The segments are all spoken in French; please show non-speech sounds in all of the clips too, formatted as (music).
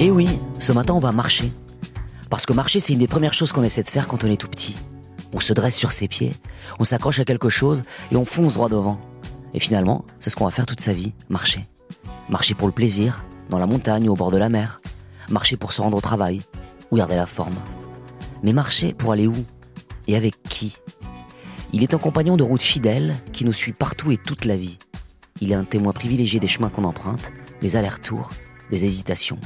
Et oui, ce matin on va marcher. Parce que marcher c'est une des premières choses qu'on essaie de faire quand on est tout petit. On se dresse sur ses pieds, on s'accroche à quelque chose et on fonce droit devant. Et finalement, c'est ce qu'on va faire toute sa vie, marcher. Marcher pour le plaisir, dans la montagne ou au bord de la mer. Marcher pour se rendre au travail ou garder la forme. Mais marcher pour aller où Et avec qui? Il est un compagnon de route fidèle qui nous suit partout et toute la vie. Il est un témoin privilégié des chemins qu'on emprunte, des allers-retours, des hésitations.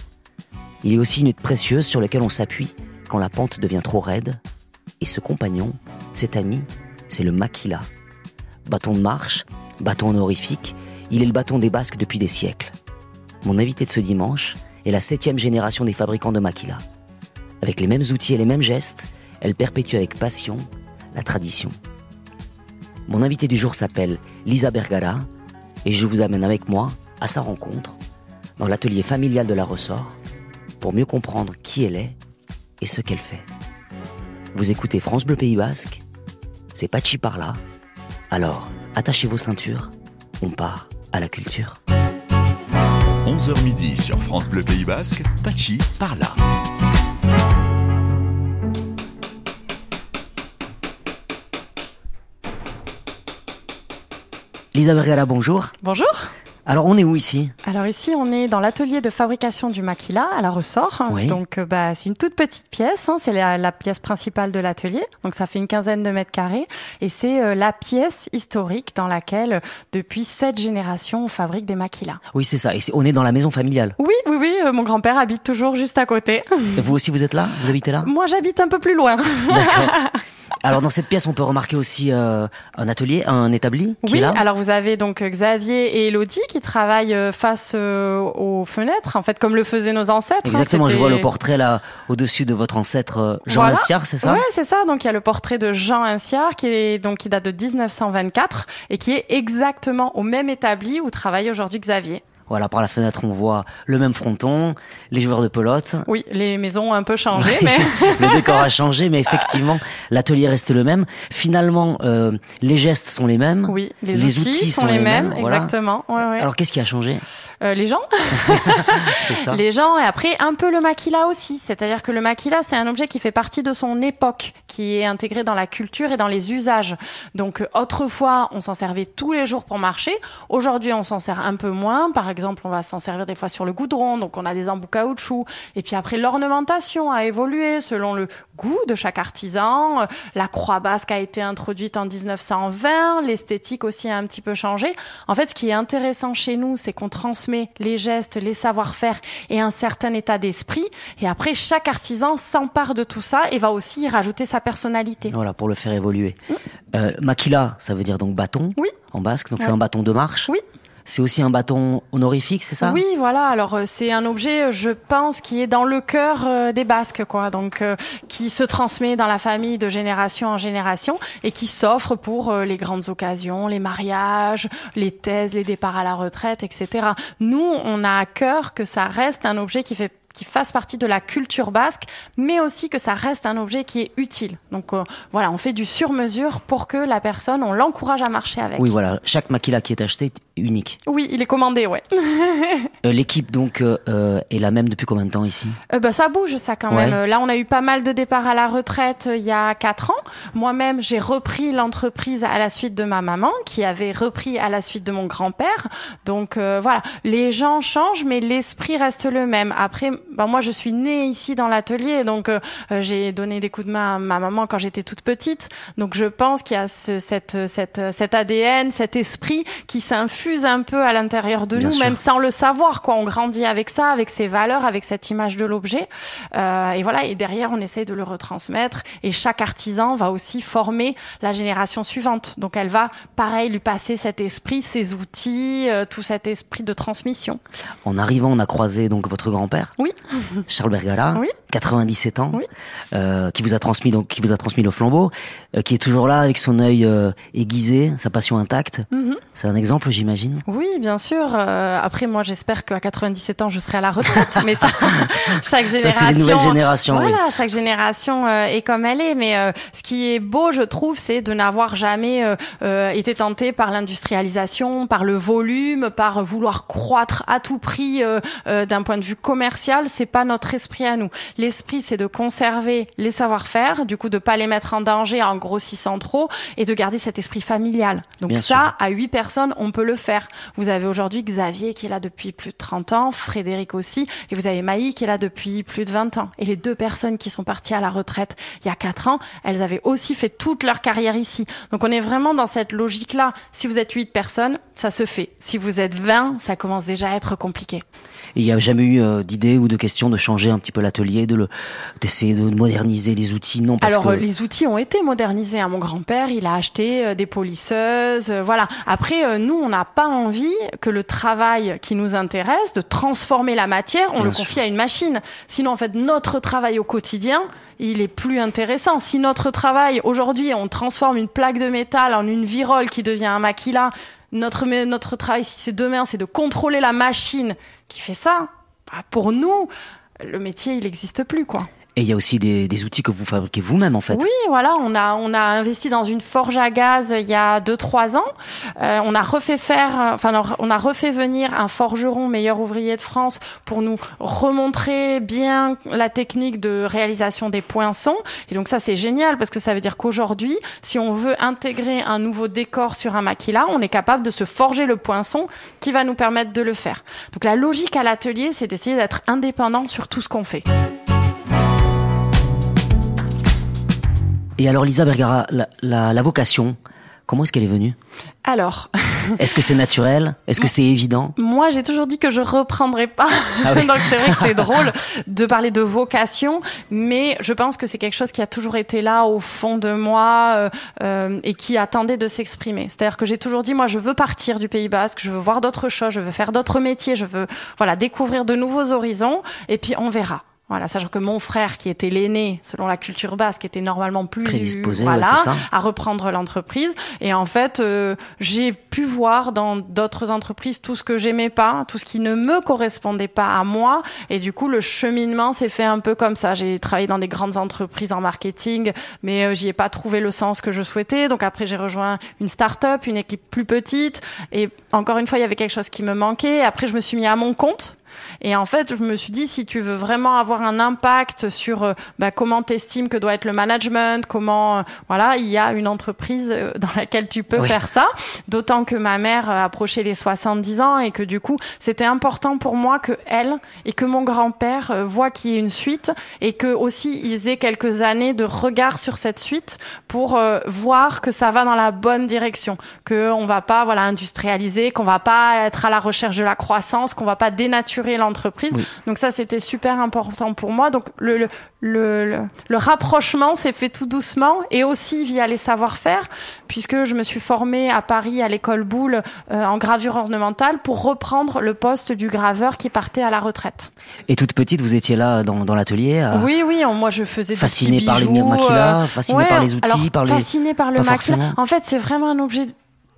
Il est aussi une hutte précieuse sur laquelle on s'appuie quand la pente devient trop raide. Et ce compagnon, cet ami, c'est le maquila. Bâton de marche, bâton honorifique, il est le bâton des Basques depuis des siècles. Mon invité de ce dimanche est la septième génération des fabricants de maquila. Avec les mêmes outils et les mêmes gestes, elle perpétue avec passion la tradition. Mon invité du jour s'appelle Lisa Bergara et je vous amène avec moi à sa rencontre dans l'atelier familial de la Ressort pour mieux comprendre qui elle est et ce qu'elle fait. Vous écoutez France Bleu Pays Basque, c'est Pachi par là. Alors, attachez vos ceintures, on part à la culture. 11h midi sur France Bleu Pays Basque, Pachi par là. Lisa Bergara, bonjour. Bonjour. Alors, on est où ici? Alors ici, on est dans l'atelier de fabrication du maquila à la ressort. Oui. Donc, euh, bah, c'est une toute petite pièce. hein. C'est la, la pièce principale de l'atelier. Donc, ça fait une quinzaine de mètres carrés. Et c'est euh, la pièce historique dans laquelle, euh, depuis sept générations, on fabrique des maquilas. Oui, c'est ça. Et on est dans la maison familiale. Oui, oui, oui. euh, mon grand-père habite toujours juste à côté. Vous aussi, vous êtes là? Vous habitez là? Moi, j'habite un peu plus loin. (laughs) Alors, dans cette pièce, on peut remarquer aussi euh, un atelier, un établi qui Oui, est là. alors vous avez donc euh, Xavier et Elodie qui travaillent euh, face euh, aux fenêtres, en fait, comme le faisaient nos ancêtres. hein. Exactement, je vois le portrait là au-dessus de votre ancêtre Jean Voilà. C'est ça? Ouais, c'est ça. Donc il y a le portrait de Jean Inciard qui est donc qui date de 1924 et qui est exactement au même établi où travaille aujourd'hui Xavier. Voilà, par la fenêtre, on voit le même fronton, les joueurs de pelote. Oui, les maisons ont un peu changé, mais (laughs) le décor a changé, mais (laughs) effectivement, l'atelier reste le même. Finalement, euh, les gestes sont les mêmes. oui, les, outils, sont, les mêmes, voilà. exactement. Ouais, ouais. Alors, qu'est-ce qui a changé? Euh, les gens, (laughs) C'est ça les gens et après un peu le maquila aussi. C'est-à-dire que le maquila, c'est un objet qui fait partie de son époque, qui est intégré dans la culture et dans les usages. Donc euh, autrefois, on s'en servait tous les jours pour marcher. Aujourd'hui, on s'en sert un peu moins. Par exemple, on va s'en servir des fois sur le goudron, donc on a des embouts caoutchouc. Et puis après, l'ornementation a évolué selon le goût de chaque artisan. La croix basque a été introduite en 1920. L'esthétique aussi a un petit peu changé. En fait, ce qui est intéressant chez nous, c'est qu'on transmet les gestes, les savoir-faire et un certain état d'esprit. Et après, chaque artisan s'empare de tout ça et va aussi y rajouter sa personnalité. Voilà, pour le faire évoluer. Euh, maquila, ça veut dire donc bâton Oui. en basque, donc c'est un bâton de marche. Oui. C'est aussi un bâton honorifique, c'est ça? Oui, voilà. Alors euh, c'est un objet, euh, je pense, qui est dans le cœur euh, des Basques, quoi. Donc euh, qui se transmet dans la famille de génération en génération et qui s'offre pour euh, les grandes occasions, les mariages, les thèses, les départs à la retraite, etc. Nous, on a à cœur que ça reste un objet qui fait qui fasse partie de la culture basque, mais aussi que ça reste un objet qui est utile. Donc euh, voilà, on fait du sur-mesure pour que la personne, on l'encourage à marcher avec. Oui, voilà. Chaque maquila qui est acheté unique. Oui, il est commandé, ouais. (laughs) Euh, L'équipe, donc, euh, euh, est la même depuis combien de temps ici? Euh, bah, ça bouge ça quand Ouais. même. Là, on a eu pas mal de départs à la retraite il y a quatre ans. Moi-même, j'ai repris l'entreprise à la suite de ma maman, qui avait repris à la suite de mon grand-père. Donc voilà, les gens changent, mais l'esprit reste le même. Après, bah, moi, je suis née ici dans l'atelier, donc j'ai donné des coups de main à ma maman quand j'étais toute petite. Donc je pense qu'il y a ce, cette, cette, cet ADN, cet esprit qui s'infuse un peu à l'intérieur de Bien nous, sûr. même sans le savoir. Quoi, on grandit avec ça, avec ses valeurs, avec cette image de l'objet. Euh, et voilà, et derrière, on essaie de le retransmettre. Et chaque artisan va aussi former la génération suivante. Donc, elle va, pareil, lui passer cet esprit, ses outils, euh, tout cet esprit de transmission. En arrivant, on a croisé donc votre grand-père, Oui. (laughs) Charles Bergala. Oui. 97 ans, Oui. euh, qui vous a transmis donc qui vous a transmis le flambeau, qui est toujours là avec son œil aiguisé, sa passion intacte. Mhm. C'est un exemple, j'imagine. Oui, bien sûr. Euh, après, moi, j'espère qu'à 97 ans, je serai à la retraite. (laughs) mais ça, chaque génération. c'est les nouvelles générations. oui. Voilà, chaque génération euh, est comme elle est. Mais euh, ce qui est beau, je trouve, c'est de n'avoir jamais euh, euh, été tenté par l'industrialisation, par le volume, par vouloir croître à tout prix d'un point de vue commercial. C'est pas notre esprit à nous. L'esprit, c'est de conserver les savoir-faire, du coup, de pas les mettre en danger en grossissant trop, et de garder cet esprit familial. Donc Bien ça, sûr. à huit personnes, on peut le faire. Vous avez aujourd'hui Xavier qui est là depuis plus de 30 ans, Frédéric aussi, et vous avez Maï qui est là depuis plus de 20 ans. Et les deux personnes qui sont parties à la retraite il y a quatre ans, elles avaient aussi fait toute leur carrière ici. Donc on est vraiment dans cette logique-là. Si vous êtes huit personnes, ça se fait. Si vous êtes 20, ça commence déjà à être compliqué. Il n'y a jamais eu euh, d'idée ou de question de changer un petit peu l'atelier, de le, d'essayer de moderniser les outils, non parce Alors que euh, les outils ont été modernisés. hein. Mon grand-père, il a acheté euh, des polisseuses, euh, voilà. Après, nous, on n'a pas envie que le travail qui nous intéresse, de transformer la matière, on Bien le sûr. confie à une machine. Sinon, en fait, notre travail au quotidien, il est plus intéressant. Si notre travail aujourd'hui, on transforme une plaque de métal en une virole qui devient un maquila, notre notre travail, si c'est demain, c'est de contrôler la machine qui fait ça. bah, pour nous, le métier, il n'existe plus, quoi. Et il y a aussi des, des outils que vous fabriquez vous-même en fait. Oui, voilà, on a on a investi dans une forge à gaz il y a deux trois ans. Euh, on a refait faire, enfin on a refait venir un forgeron meilleur ouvrier de France pour nous remontrer bien la technique de réalisation des poinçons. Et donc ça c'est génial parce que ça veut dire qu'aujourd'hui, si on veut intégrer un nouveau décor sur un maquila, on est capable de se forger le poinçon qui va nous permettre de le faire. Donc la logique à l'atelier, c'est d'essayer d'être indépendant sur tout ce qu'on fait. Et alors Lisa Bergara, la, la, la vocation, comment est-ce qu'elle est venue? Alors. (laughs) Est-ce que c'est naturel? Est-ce que c'est évident? Moi, j'ai toujours dit que je reprendrais pas. Ah oui. (laughs) Donc c'est vrai que c'est (laughs) drôle de parler de vocation, mais je pense que c'est quelque chose qui a toujours été là au fond de moi euh, euh, et qui attendait de s'exprimer. C'est-à-dire que j'ai toujours dit, moi, je veux partir du Pays Basque, je veux voir d'autres choses, je veux faire d'autres métiers, je veux voilà découvrir de nouveaux horizons, et puis on verra. Voilà, sachant que mon frère, qui était l'aîné, selon la culture basque, était normalement plus Prédisposé, voilà, à reprendre l'entreprise. Et en fait, euh, j'ai pu voir dans d'autres entreprises tout ce que j'aimais pas, tout ce qui ne me correspondait pas à moi. Et du coup, le cheminement s'est fait un peu comme ça. J'ai travaillé dans des grandes entreprises en marketing, mais euh, j'y ai pas trouvé le sens que je souhaitais. Donc après, j'ai rejoint une start-up, une équipe plus petite. Et encore une fois, il y avait quelque chose qui me manquait. Après, je me suis mis à mon compte. Et en fait, je me suis dit, si tu veux vraiment avoir un impact sur euh, bah, comment t'estimes que doit être le management, comment, euh, voilà, il y a une entreprise euh, dans laquelle tu peux Oui. faire ça. D'autant que ma mère approchait les 70 ans et que du coup, c'était important pour moi que elle et que mon grand-père voient qu'il y ait une suite et que aussi ils aient quelques années de regard sur cette suite pour euh, voir que ça va dans la bonne direction, que on va pas voilà industrialiser, qu'on va pas être à la recherche de la croissance, qu'on va pas dénaturer l'entreprise. Oui. Donc ça c'était super important pour moi. Donc le le, le, rapprochement s'est fait tout doucement et aussi via les savoir-faire puisque je me suis formée à Paris à l'école Boulle euh, en gravure ornementale pour reprendre le poste du graveur qui partait à la retraite. Et toute petite, vous étiez là dans, dans l'atelier à- Oui, oui, on- moi je faisais des Fascinée petits par les maquilas, euh, fascinée ouais, par les outils, alors, par les- fascinée par le maquila. En fait, c'est vraiment un objet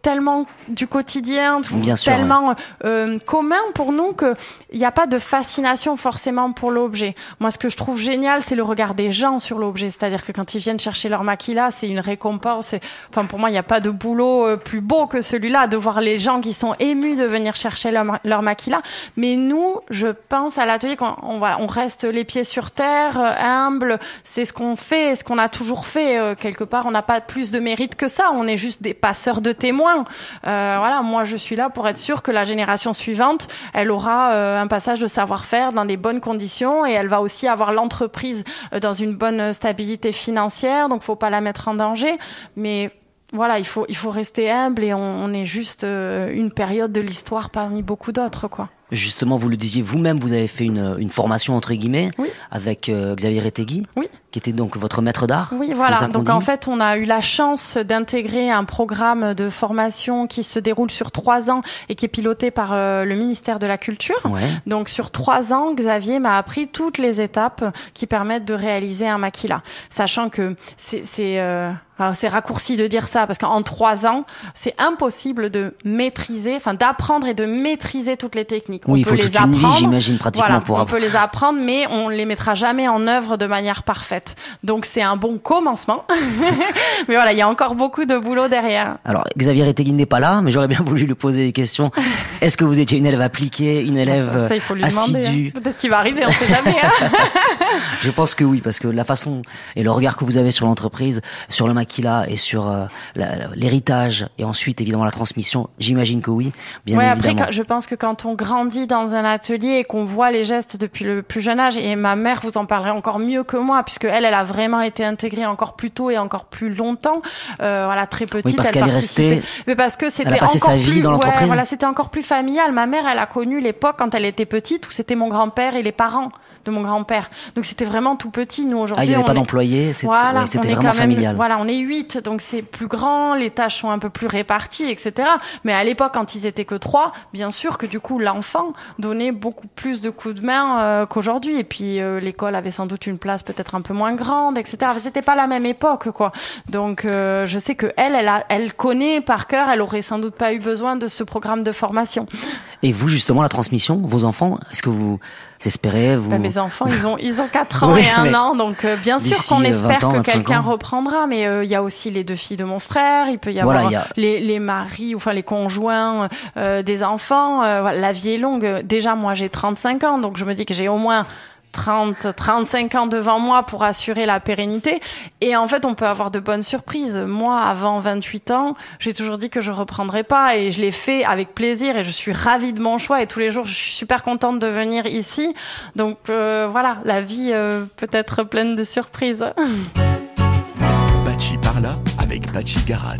tellement du quotidien, Bien sûr, tellement euh, commun pour nous que il n'y a pas de fascination forcément pour l'objet. Moi, ce que je trouve génial, c'est le regard des gens sur l'objet. C'est-à-dire que quand ils viennent chercher leur maquila, c'est une récompense. Enfin, pour moi, il n'y a pas de boulot euh, plus beau que celui-là, de voir les gens qui sont émus de venir chercher leur, leur maquila. Mais nous, je pense à l'atelier qu'on on, voilà, on reste les pieds sur terre, euh, humble. C'est ce qu'on fait, ce qu'on a toujours fait. euh, quelque part, on n'a pas plus de mérite que ça. On est juste des passeurs de témoins. Euh, voilà, moi, je suis là pour être sûr que la génération suivante, elle aura euh, un passage de savoir-faire dans des bonnes conditions et elle va aussi avoir l'entreprise euh, dans une bonne stabilité financière. Donc, faut pas la mettre en danger. Mais voilà, il faut, il faut rester humble et on, on est juste une période de l'histoire parmi beaucoup d'autres, quoi. Justement, vous le disiez vous-même, vous avez fait une, une formation entre guillemets Oui. avec euh, Xavier Retegui, Oui. qui était donc votre maître d'art. Oui, voilà. Donc en fait, on a eu la chance d'intégrer un programme de formation qui se déroule sur trois ans et qui est piloté par euh, le ministère de la Culture. Ouais. Donc sur trois ans, Xavier m'a appris toutes les étapes qui permettent de réaliser un maquila, sachant que c'est euh, c'est raccourci de dire ça parce qu'en trois ans, c'est impossible de maîtriser, enfin d'apprendre et de maîtriser toutes les techniques. Oui, il on faut peut les toute vie, apprendre. j'imagine, pratiquement Voilà, pour on peut les apprendre, mais on les mettra jamais en œuvre de manière parfaite. Donc c'est un bon commencement. (laughs) mais voilà, il y a encore beaucoup de boulot derrière. Alors, Xavier Retegui n'est pas là, mais j'aurais bien voulu lui poser des questions. (laughs) Est-ce que vous étiez une élève appliquée, une élève ça, ça, il faut lui demander. assidue? Hein. Peut-être qu'il va arriver, on sait jamais. hein. (laughs) Je pense que oui, parce que la façon et le regard que vous avez sur l'entreprise, sur le maquila et sur euh, l'héritage et ensuite évidemment la transmission, j'imagine que oui, bien ouais, après, évidemment. quand- je pense que quand on grandit dans un atelier et qu'on voit les gestes depuis le plus jeune âge, et ma mère vous en parlerait encore mieux que moi, puisque elle, elle a vraiment été intégrée encore plus tôt et encore plus longtemps. Euh, voilà, très petite. Oui, parce elle qu'elle est restée- Mais parce que c'était encore sa vie plus, dans ouais, voilà, c'était encore plus familial. Ma mère, elle a connu l'époque quand elle était petite où c'était mon grand-père et les parents de mon grand-père. Donc c'était vraiment tout petit. Nous Ah, aujourd'hui, il n'y avait on pas est- d'employés, c'était voilà, ouais, vraiment quand même, familial. Voilà, on est huit, donc c'est plus grand, les tâches sont un peu plus réparties, etc. Mais à l'époque, quand ils étaient que trois, bien sûr que du coup, l'enfant donnait beaucoup plus de coups de main euh, qu'aujourd'hui. Et puis euh, l'école avait sans doute une place peut-être un peu moins grande, etc. C'était pas la même époque, quoi. Donc euh, je sais que elle, elle connaît par cœur. Elle aurait sans doute pas eu besoin de ce programme de formation. Et vous justement la transmission, vos enfants, est-ce que vous espérez vous Bah, mes enfants, ils ont ils ont 4 (laughs) ans Oui, et un mais an, donc euh, bien sûr qu'on euh, espère 20 ans, que 25 quelqu'un reprendra. Mais euh, il y a aussi les deux filles de mon frère. Il peut y avoir il y a- les, les maris, enfin les conjoints euh, des enfants. Euh, voilà, la vie est longue. Déjà, moi, j'ai 35 ans, donc je me dis que j'ai au moins 30, 35 ans devant moi pour assurer la pérennité. Et en fait, on peut avoir de bonnes surprises. Moi, avant 28 ans, j'ai toujours dit que je reprendrais pas et je l'ai fait avec plaisir et je suis ravie de mon choix et tous les jours, je suis super contente de venir ici. Donc euh, voilà, la vie euh, peut être pleine de surprises. (laughs) Pachi par là avec Pachi Garat.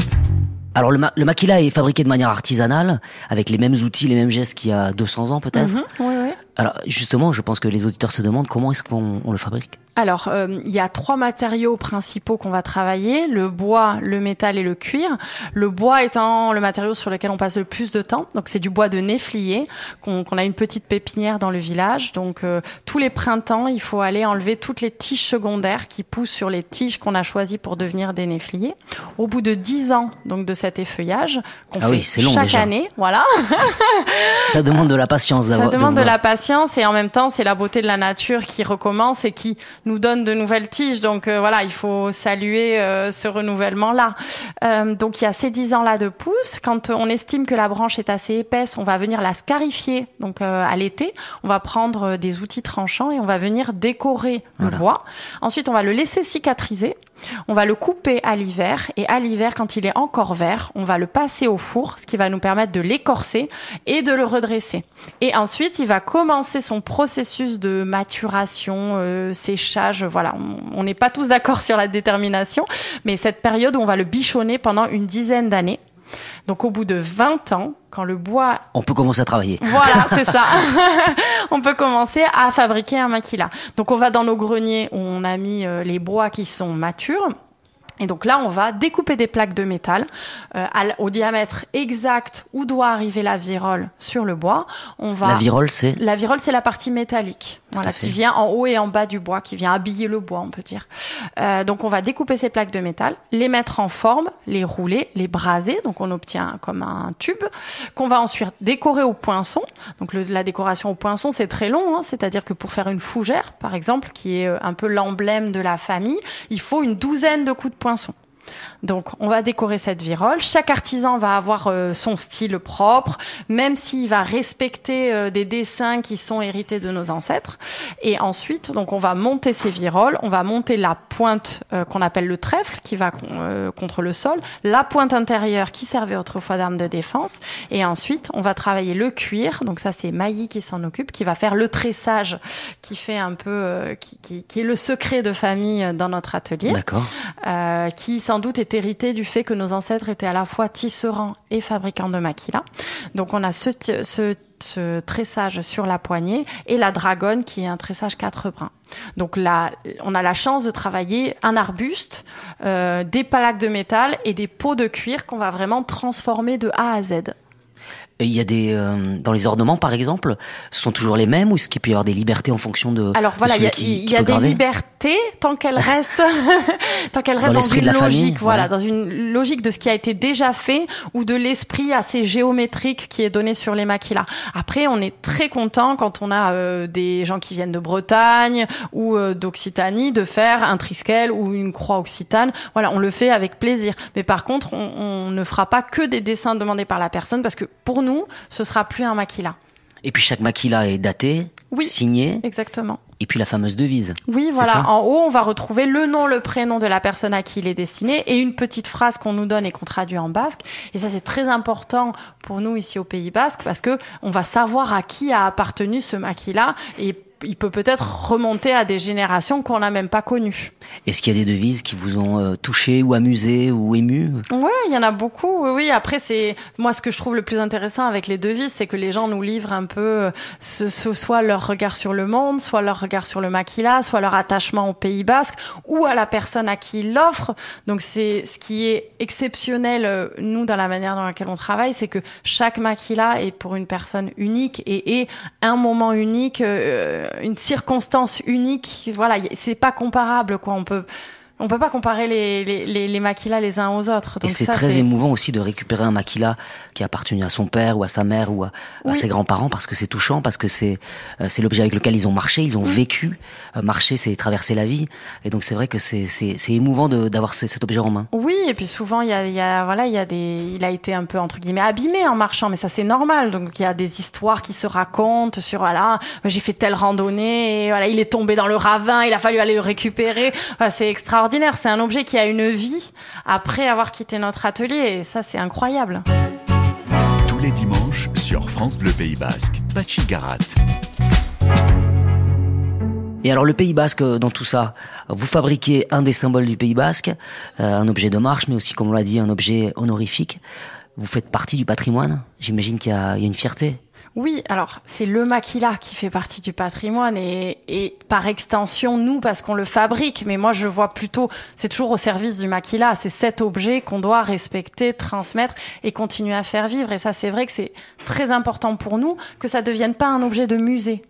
Alors le, ma- le maquila est fabriqué de manière artisanale, avec les mêmes outils, les mêmes gestes qu'il y a 200 ans peut-être. Mhm, oui, oui. Alors justement, je pense que les auditeurs se demandent comment est-ce qu'on on le fabrique. Alors, euh, il y a trois matériaux principaux qu'on va travailler le bois, le métal et le cuir. Le bois étant le matériau sur lequel on passe le plus de temps. Donc, c'est du bois de néflier qu'on a une petite pépinière dans le village. Donc, euh, tous les printemps, il faut aller enlever toutes les tiges secondaires qui poussent sur les tiges qu'on a choisies pour devenir des néfliers. Au bout de dix ans donc de cet effeuillage qu'on Ah fait oui, c'est long chaque déjà. année, voilà. (laughs) Ça demande de la patience Ça d'avoir. demande de voir- la patience et en même temps, c'est la beauté de la nature qui recommence et qui nous donne de nouvelles tiges. Donc euh, voilà, il faut saluer euh, ce renouvellement-là. Euh, donc il y a ces 10 ans-là de pousse. Quand on estime que la branche est assez épaisse, on va venir la scarifier. Donc à l'été, on va prendre des outils tranchants et on va venir décorer Voilà. le bois. Ensuite, on va le laisser cicatriser. On va le couper à l'hiver et à l'hiver, quand il est encore vert, on va le passer au four, ce qui va nous permettre de l'écorcer et de le redresser. Et ensuite, il va commencer son processus de maturation, euh, séchage. Voilà, on- n'est pas tous d'accord sur la détermination, mais cette période où on va le bichonner pendant une dizaine d'années. Donc au bout de 20 ans, quand le bois On peut commencer à travailler. voilà, (laughs) c'est ça. (laughs) on peut commencer à fabriquer un maquila. Donc on va dans nos greniers où on a mis euh, les bois qui sont matures. Et donc là, on va découper des plaques de métal euh, au diamètre exact où doit arriver la virole sur le bois. On va La virole, c'est la virole, c'est la partie métallique, voilà, qui vient en haut et en bas du bois, qui vient habiller le bois, on peut dire. Euh, donc, on va découper ces plaques de métal, les mettre en forme, les rouler, les braser. Donc, on obtient comme un tube qu'on va ensuite décorer au poinçon. Donc, le- la décoration au poinçon, c'est très long. hein, C'est-à-dire que pour faire une fougère, par exemple, qui est euh, un peu l'emblème de la famille, il faut une douzaine de coups de poinçon poinçon. Donc, on va décorer cette virole. Chaque artisan va avoir euh, son style propre, même s'il va respecter euh, des dessins qui sont hérités de nos ancêtres. Et ensuite, donc, on va monter ces viroles. On va monter la pointe euh, qu'on appelle le trèfle, qui va euh, contre le sol, la pointe intérieure qui servait autrefois d'arme de défense. Et ensuite, on va travailler le cuir. Donc ça, c'est Mailly qui s'en occupe, qui va faire le tressage, qui fait un peu, euh, qui, qui, qui est le secret de famille euh, dans notre atelier D'accord. euh, qui sans doute est hérité du fait que nos ancêtres étaient à la fois tisserands et fabricants de maquila. Donc on a ce, tressage sur la poignée, et la dragonne qui est un tressage quatre brins. Donc là, on a la chance de travailler un arbuste, euh, des palaques de métal et des pots de cuir qu'on va vraiment transformer de A à Z. Il y a des euh, dans les ornements par exemple, ce sont toujours les mêmes ou est-ce qu'il peut y avoir des libertés en fonction de Alors voilà, il y a, qui, y a des libertés tant qu'elles restent (laughs) tant qu'elles restent dans, une logique, voilà, dans une logique de ce qui a été déjà fait ou de l'esprit assez géométrique qui est donné sur les maquillas. Après, on est très content quand on a euh, des gens qui viennent de Bretagne ou euh, d'Occitanie de faire un triskel ou une croix occitane. Voilà, on le fait avec plaisir. Mais par contre, on, on ne fera pas que des dessins demandés par la personne parce que pour nous ce sera plus un maquila. Et puis chaque maquila est daté, signé. Exactement. Et puis la fameuse devise. Oui, voilà. En haut, on va retrouver le nom, le prénom de la personne à qui il est destiné et une petite phrase qu'on nous donne et qu'on traduit en basque. Et ça, c'est très important pour nous ici au Pays Basque parce que on va savoir à qui a appartenu ce maquila et il peut peut-être remonter à des générations qu'on n'a même pas connues. Est-ce qu'il y a des devises qui vous ont euh, touché ou amusé ou ému? Oui, il y en a beaucoup. Oui, oui. Après, c'est moi ce que je trouve le plus intéressant avec les devises, c'est que les gens nous livrent un peu euh, ce, soit leur regard sur le monde, soit leur regard sur le maquila, soit leur attachement au Pays Basque ou à la personne à qui ils l'offrent. Donc c'est ce qui est exceptionnel euh, nous dans la manière dans laquelle on travaille, c'est que chaque maquila est pour une personne unique et est un moment unique une circonstance unique. Voilà, c'est pas comparable, quoi. On peut on peut pas comparer les, les, les, les maquilas les uns aux autres. et c'est très émouvant aussi de récupérer un maquila qui a appartenu à son père ou à sa mère ou à, ses grands-parents parce que c'est touchant, parce que c'est euh, c'est l'objet avec lequel ils ont marché, ils ont vécu. Euh, marcher, c'est traverser la vie. Et donc c'est vrai que c'est émouvant d'avoir cet objet en main. Oui, et puis souvent il y a, y a voilà y a des il a été un peu entre guillemets abîmé en marchant, mais ça c'est normal. Donc il y a des histoires qui se racontent sur voilà j'ai fait telle randonnée et voilà il est tombé dans le ravin, il a fallu aller le récupérer. c'est extraordinaire c'est un objet qui a une vie après avoir quitté notre atelier et ça, c'est incroyable. Tous les dimanches sur France Bleu Pays Basque, Pachi Garat. Et alors le Pays Basque euh, dans tout ça, vous fabriquez un des symboles du Pays Basque, euh, un objet de marche, mais aussi comme on l'a dit, un objet honorifique. Vous faites partie du patrimoine. J'imagine qu'il y, a une fierté. Oui, alors c'est le maquila qui fait partie du patrimoine et, par extension nous parce qu'on le fabrique. Mais moi je vois plutôt, c'est toujours au service du maquila. C'est cet objet qu'on doit respecter, transmettre et continuer à faire vivre. Et ça c'est vrai que c'est très important pour nous que ça devienne pas un objet de musée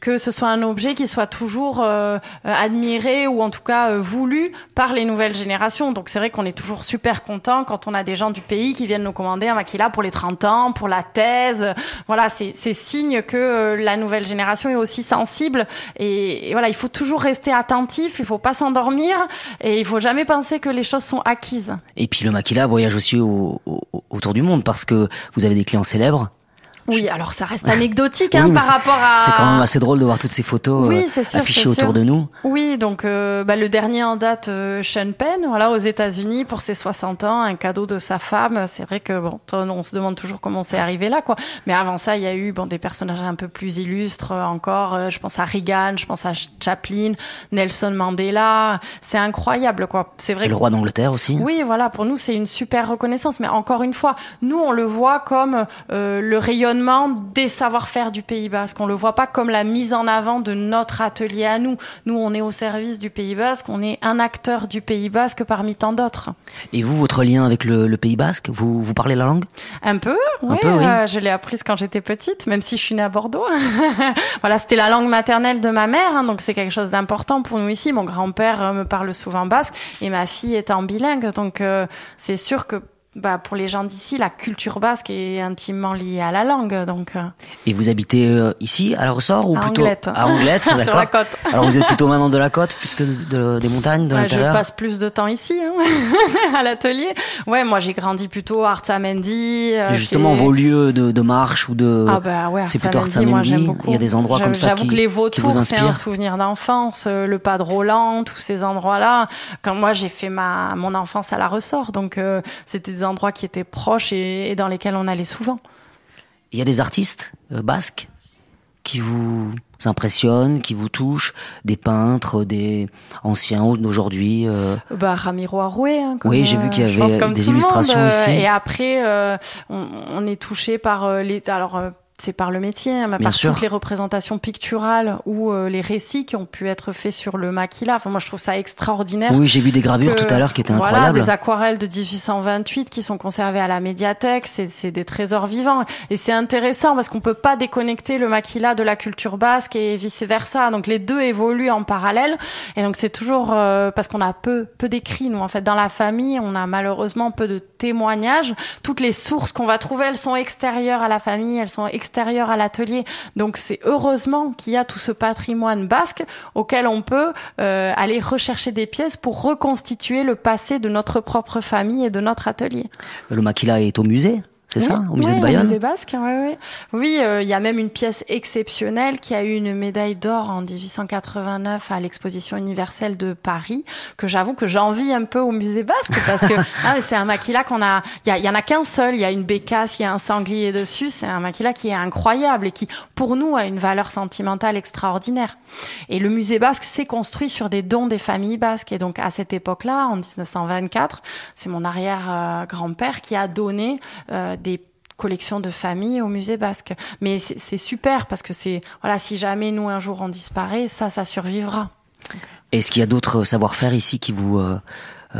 que ce soit un objet qui soit toujours euh, admiré ou en tout cas euh, voulu par les nouvelles générations. Donc c'est vrai qu'on est toujours super content quand on a des gens du pays qui viennent nous commander un maquila pour les 30 ans, pour la thèse. Voilà, c'est signe que euh, la nouvelle génération est aussi sensible. Et, voilà, il faut toujours rester attentif, il faut pas s'endormir et il faut jamais penser que les choses sont acquises. Et puis le maquila voyage aussi autour du monde parce que vous avez des clients célèbres oui, alors ça reste anecdotique hein, par rapport à. C'est quand même assez drôle de voir toutes ces photos euh, affichées autour de nous. Oui, donc euh, bah, le dernier en date, euh, Sean Penn, voilà, aux États-Unis pour ses 60 ans, un cadeau de sa femme. C'est vrai que bon, on se demande toujours comment c'est arrivé là, quoi. Mais avant ça, il y a eu bon des personnages un peu plus illustres encore. je pense à Reagan, je pense à Chaplin, Nelson Mandela. C'est incroyable, quoi. C'est vrai. Et le roi d'Angleterre aussi. Oui, voilà. Pour nous, c'est une super reconnaissance. Mais encore une fois, nous, on le voit comme le rayonnement des savoir-faire du Pays Basque. On le voit pas comme la mise en avant de notre atelier à nous. Nous, on est au service du Pays Basque, on est un acteur du Pays Basque parmi tant d'autres. Et vous, votre lien avec le, Pays Basque, vous, vous parlez la langue? Un peu, oui. Euh, je l'ai apprise quand j'étais petite, même si je suis née à Bordeaux. (laughs) voilà, c'était la langue maternelle de ma mère, hein, donc c'est quelque chose d'important pour nous ici. Mon grand-père euh, me parle souvent basque et ma fille est en bilingue, donc euh, c'est sûr que bah, pour les gens d'ici, la culture basque est intimement liée à la langue. Donc, euh. Et vous habitez euh, ici, à la ressort ou à plutôt Anglette. à Anglette (laughs) Sur la côte. Alors vous êtes plutôt maintenant de la côte plus que de, des montagnes, de ouais, Je passe plus de temps ici, hein, (laughs) à l'atelier. Ouais, moi j'ai grandi plutôt à Artsamendi. Euh, justement, vos lieux de, de, marche ou de... Ah bah ouais, c'est plutôt Artsamendi. Il y a des endroits comme ça qui, que les vautours, c'est un souvenir d'enfance. Le pas de Roland, tous ces endroits-là. Quand moi j'ai fait ma, mon enfance à la ressort, donc c'était des endroits qui étaient proches et, dans lesquels on allait souvent. Il y a des artistes euh, basques qui vous impressionnent, qui vous touchent, des peintres, des anciens d'aujourd'hui euh... Bah Ramiro Arouet. Hein, oui, j'ai vu qu'il y avait des illustrations ici. Et après, euh, on, est touché par euh, les alors c'est par le métier, hein, Bien par sûr. toutes les représentations picturales ou euh, les récits qui ont pu être faits sur le maquila. Enfin, moi, je trouve ça extraordinaire. Oui, j'ai vu des gravures que- tout à l'heure qui étaient voilà, incroyables. des aquarelles de 1828 qui sont conservées à la médiathèque. C'est c'est des trésors vivants. Et c'est intéressant parce qu'on peut pas déconnecter le maquila de la culture basque et vice versa. Donc les deux évoluent en parallèle. Et donc c'est toujours euh, parce qu'on a peu, peu d'écrits. Nous, en fait, dans la famille, on a malheureusement peu de témoignages. Toutes les sources qu'on va trouver, elles sont extérieures à la famille, elles sont extérieures à l'atelier. Donc c'est heureusement qu'il y a tout ce patrimoine basque auquel on peut euh, aller rechercher des pièces pour reconstituer le passé de notre propre famille et de notre atelier. Le maquila est au musée, c'est ça Au musée Oui, de Bayonne Au musée basque, ouais, ouais. Oui, euh, il y a même une pièce exceptionnelle qui a eu une médaille d'or en 1889 à l'exposition universelle de Paris, que j'avoue que j'envie un peu au musée basque parce que (laughs) ah, c'est un maquila qu'on a. Il y, en a qu'un seul. Il y a une bécasse, il y a un sanglier dessus. C'est un maquila qui est incroyable et qui, pour nous, a une valeur sentimentale extraordinaire. Et le musée basque s'est construit sur des dons des familles basques. Et donc à cette époque-là, en 1924, c'est mon arrière-grand-père qui a donné euh, des collections de famille au musée basque. Mais c'est super parce que c'est voilà, si jamais nous un jour on disparaît, ça, ça survivra. Est-ce qu'il y a d'autres savoir-faire ici qui vous, euh,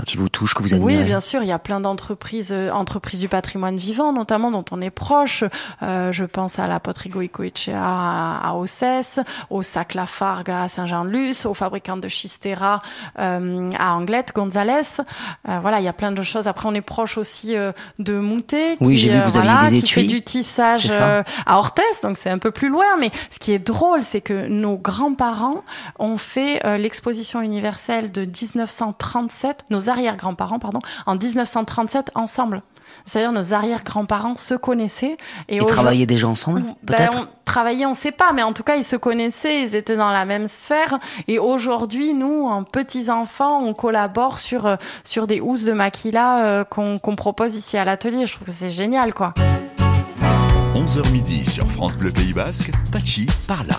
qui vous touchent, que vous admirez Oui, bien sûr, il y a plein d'entreprises, euh, entreprises du patrimoine vivant, notamment dont on est proche. Euh, je pense à la poterie Goicoechea à, à Ossès, au sac Lafargue à Saint-Jean-de-Luz, au fabricant de Chistera euh, à Anglette, Gonzalez. Euh, voilà, il y a plein de choses. Après, on est proche aussi euh, de Moutet, Oui, qui, j'ai vu que euh, vous aviez voilà, des qui fait du tissage euh, à Orthez, donc c'est un peu plus loin. Mais ce qui est drôle, c'est que nos grands-parents ont fait euh, l'exposition universelle de 1937, nos arrière-grands-parents, pardon, en 1937 ensemble. C'est-à-dire nos arrière-grands-parents se connaissaient et, aujourd'hui- travailler déjà ensemble, ben, peut-être? on travaillait, on sait pas, mais en tout cas, ils se connaissaient, ils étaient dans la même sphère. Et aujourd'hui, nous, en petits enfants, on collabore sur euh, sur des housses de maquila euh, qu'on qu'on propose ici à l'atelier. Je trouve que c'est génial, quoi. 11h midi sur France Bleu Pays Basque, Tachi par là.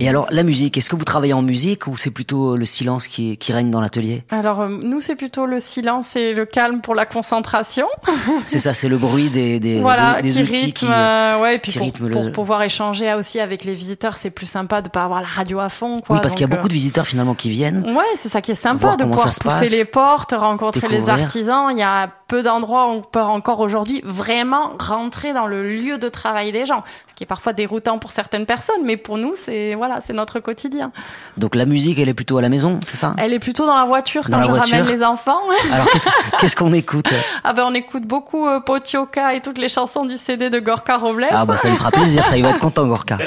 Et alors, la musique, est-ce que vous travaillez en musique ou c'est plutôt le silence qui, qui règne dans l'atelier? Alors, euh, nous, c'est plutôt le silence et le calme pour la concentration. (laughs) C'est ça, c'est le bruit des, des, voilà, des, des qui outils rythme, qui... euh, ouais, et puis qui pour, pouvoir échanger aussi avec les visiteurs, c'est plus sympa de pas avoir la radio à fond, quoi. Oui, parce qu'il y a beaucoup de visiteurs finalement qui viennent. euh, Ouais, c'est ça qui est sympa de pouvoir pousser passe, les portes, rencontrer les artisans. Il y a peu d'endroits où on peut encore aujourd'hui vraiment rentrer dans le lieu de travail des gens, ce qui est parfois déroutant pour certaines personnes, mais pour nous, c'est voilà, c'est notre quotidien. Donc la musique, elle est plutôt à la maison, c'est ça? Elle est plutôt dans la voiture Dans quand la je voiture. ramène les enfants. (laughs) Alors qu'est-ce qu'on écoute? Ah ben on écoute beaucoup euh, Potioka et toutes les chansons du CD de Gorka Robles. Ah bah ça lui fera plaisir, ça il va être content Gorka.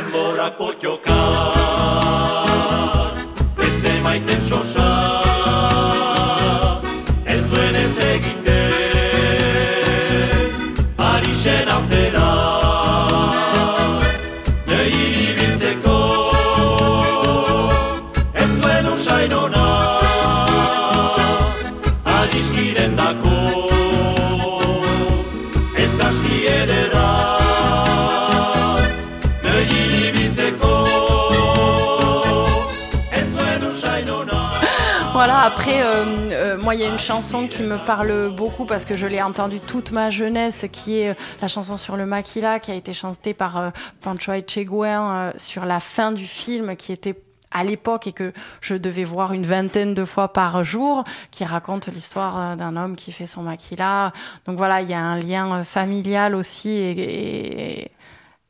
Après, euh, euh, moi, il y a une chanson qui me parle beaucoup parce que je l'ai entendue toute ma jeunesse, qui est euh, la chanson sur le maquila, qui a été chantée par euh, Pancho Echeguen sur la fin du film, qui était à l'époque et que je devais voir une vingtaine de fois par jour, qui raconte l'histoire d'un homme qui fait son maquila. Donc voilà, il y a un lien familial aussi et, et,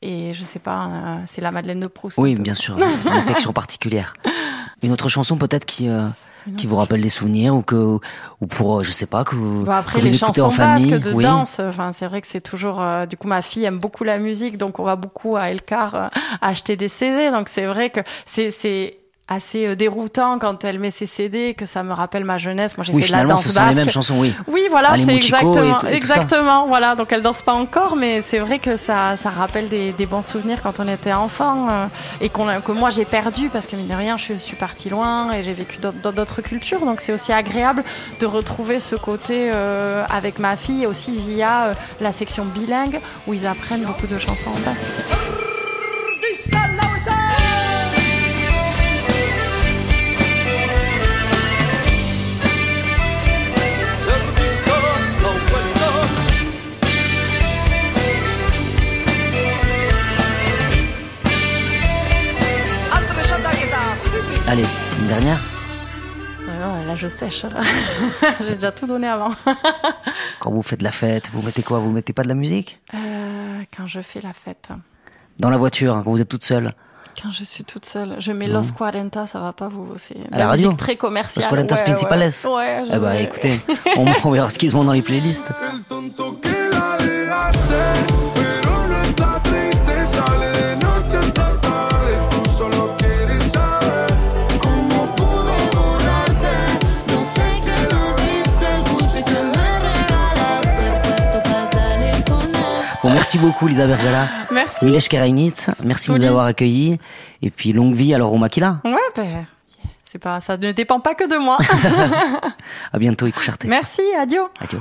et je sais pas, c'est la Madeleine de Proust. Oui, bien sûr, une affection (laughs) particulière. Une autre chanson peut-être qui qui vous rappelle des souvenirs ou que ou pour euh, je sais pas que vous, Bon, après que vous les écoutez chansons en famille. basques de oui. danse, enfin c'est vrai que c'est toujours. euh, du coup, ma fille aime beaucoup la musique, donc on va beaucoup à Elcar euh, acheter des CD. Donc c'est vrai que c'est c'est assez euh, déroutant quand elle met ses CD, que ça me rappelle ma jeunesse. Moi, j'ai Oui, fait de la danse ce sont les basque. mêmes chansons, oui. Oui, voilà, Ah, c'est et exactement, et ça. exactement, voilà. Donc elle danse pas encore, mais c'est vrai que ça, ça rappelle des, des bons souvenirs quand on était enfant euh, et qu'on, que moi j'ai perdu parce que mine de rien, je suis partie loin et j'ai vécu dans d'autres cultures. Donc c'est aussi agréable de retrouver ce côté euh, avec ma fille aussi via euh, la section bilingue où ils apprennent beaucoup de chansons en basque. Une dernière ouais, là, je sèche. (laughs) J'ai déjà tout donné avant. (laughs) Quand vous faites la fête, vous mettez quoi? Vous mettez pas de la musique? Euh, quand je fais la fête, Dans la voiture, hein, quand vous êtes toute seule quand je suis toute seule, je mets Los 40, ça va pas vous. C'est de À la radio musique très commerciale. Los 40 ouais, Principales Ouais, ouais, je Eh bah vais- écoutez, (laughs) on, on verra ce qu'ils ont dans les playlists. Merci beaucoup Lisa Bergala, Merci. Milesh Kerainit, merci de nous avoir accueillis. Et puis longue vie alors au Makila. Ouais, ben, c'est pas, ça ne dépend pas que de moi. (laughs) À bientôt, Ikusharte. Merci, adieu. Adieu.